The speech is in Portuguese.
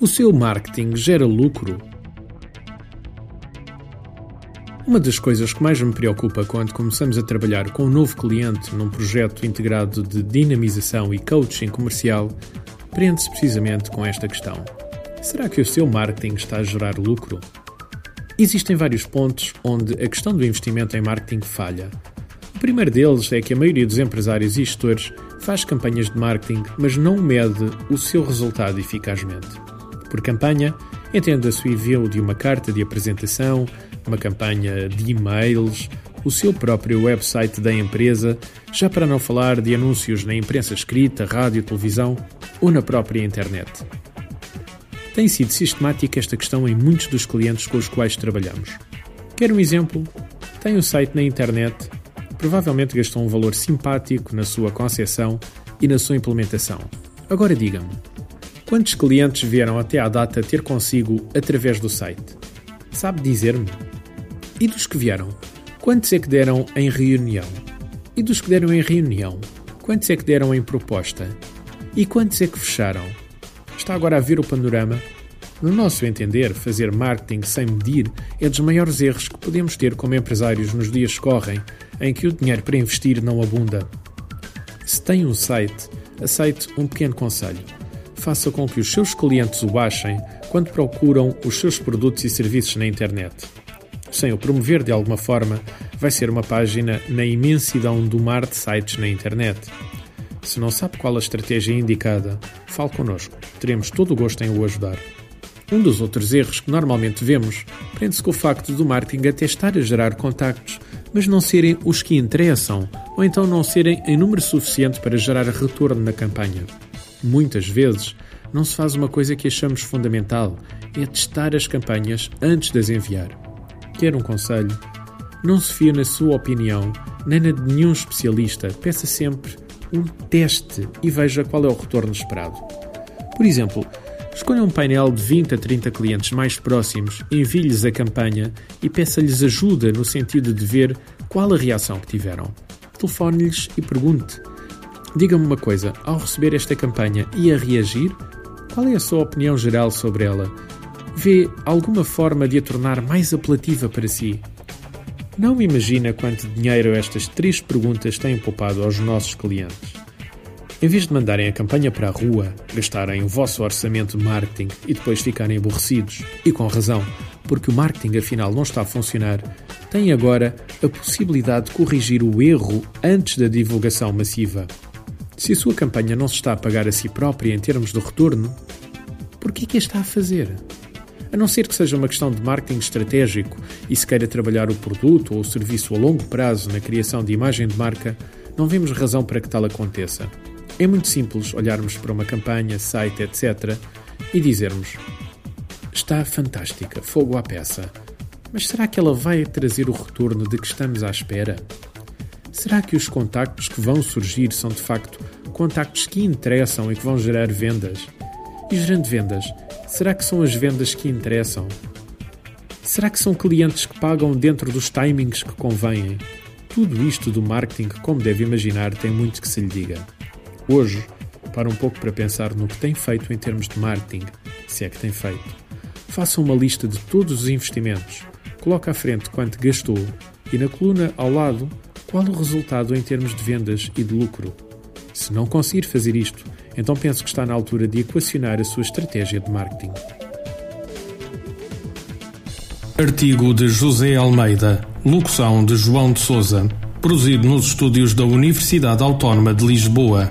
O seu marketing gera lucro? Uma das coisas que mais me preocupa quando começamos a trabalhar com um novo cliente num projeto integrado de dinamização e coaching comercial prende-se precisamente com esta questão. Será que o seu marketing está a gerar lucro? Existem vários pontos onde a questão do investimento em marketing falha. O primeiro deles é que a maioria dos empresários e gestores faz campanhas de marketing, mas não mede o seu resultado eficazmente. Por campanha, entenda-se o envio de uma carta de apresentação, uma campanha de e-mails, o seu próprio website da empresa, já para não falar de anúncios na imprensa escrita, rádio, televisão ou na própria internet. Tem sido sistemática esta questão em muitos dos clientes com os quais trabalhamos. Quer um exemplo? Tem um site na internet, provavelmente gastou um valor simpático na sua concepção e na sua implementação. Agora diga-me, quantos clientes vieram até à data ter consigo através do site? Sabe dizer-me? E dos que vieram, quantos é que deram em reunião? E dos que deram em reunião, quantos é que deram em proposta? E quantos é que fecharam? Está agora a ver o panorama? No nosso entender, fazer marketing sem medir é dos maiores erros que podemos ter como empresários nos dias que correm, em que o dinheiro para investir não abunda. Se tem um site, aceite um pequeno conselho. Faça com que os seus clientes o baixem quando procuram os seus produtos e serviços na internet sem o promover de alguma forma, vai ser uma página na imensidão do mar de sites na internet. Se não sabe qual a estratégia indicada, fale connosco. Teremos todo o gosto em o ajudar. Um dos outros erros que normalmente vemos prende-se com o facto do marketing até estar a gerar contactos, mas não serem os que interessam, ou então não serem em número suficiente para gerar retorno na campanha. Muitas vezes, não se faz uma coisa que achamos fundamental, é testar as campanhas antes de as enviar quer um conselho, não se fie na sua opinião, nem na de nenhum especialista. Peça sempre um teste e veja qual é o retorno esperado. Por exemplo, escolha um painel de 20 a 30 clientes mais próximos, envie-lhes a campanha e peça-lhes ajuda no sentido de ver qual a reação que tiveram. Telefone-lhes e pergunte: Diga-me uma coisa, ao receber esta campanha e a reagir, qual é a sua opinião geral sobre ela? Vê alguma forma de a tornar mais apelativa para si? Não imagina quanto dinheiro estas três perguntas têm poupado aos nossos clientes. Em vez de mandarem a campanha para a rua, gastarem o vosso orçamento de marketing e depois ficarem aborrecidos, e com razão, porque o marketing afinal não está a funcionar, têm agora a possibilidade de corrigir o erro antes da divulgação massiva. Se a sua campanha não se está a pagar a si própria em termos de retorno, por que é que a está a fazer? A não ser que seja uma questão de marketing estratégico e se queira trabalhar o produto ou o serviço a longo prazo na criação de imagem de marca, não vemos razão para que tal aconteça. É muito simples olharmos para uma campanha, site, etc. e dizermos: Está fantástica, fogo à peça. Mas será que ela vai trazer o retorno de que estamos à espera? Será que os contactos que vão surgir são de facto contactos que interessam e que vão gerar vendas? E gerando vendas, Será que são as vendas que interessam? Será que são clientes que pagam dentro dos timings que convêm? Tudo isto do marketing, como deve imaginar, tem muito que se lhe diga. Hoje, para um pouco para pensar no que tem feito em termos de marketing, se é que tem feito. Faça uma lista de todos os investimentos, coloque à frente quanto gastou e na coluna ao lado qual o resultado em termos de vendas e de lucro. Se não conseguir fazer isto, então penso que está na altura de equacionar a sua estratégia de marketing. Artigo de José Almeida, locução de João de Souza, produzido nos estúdios da Universidade Autónoma de Lisboa.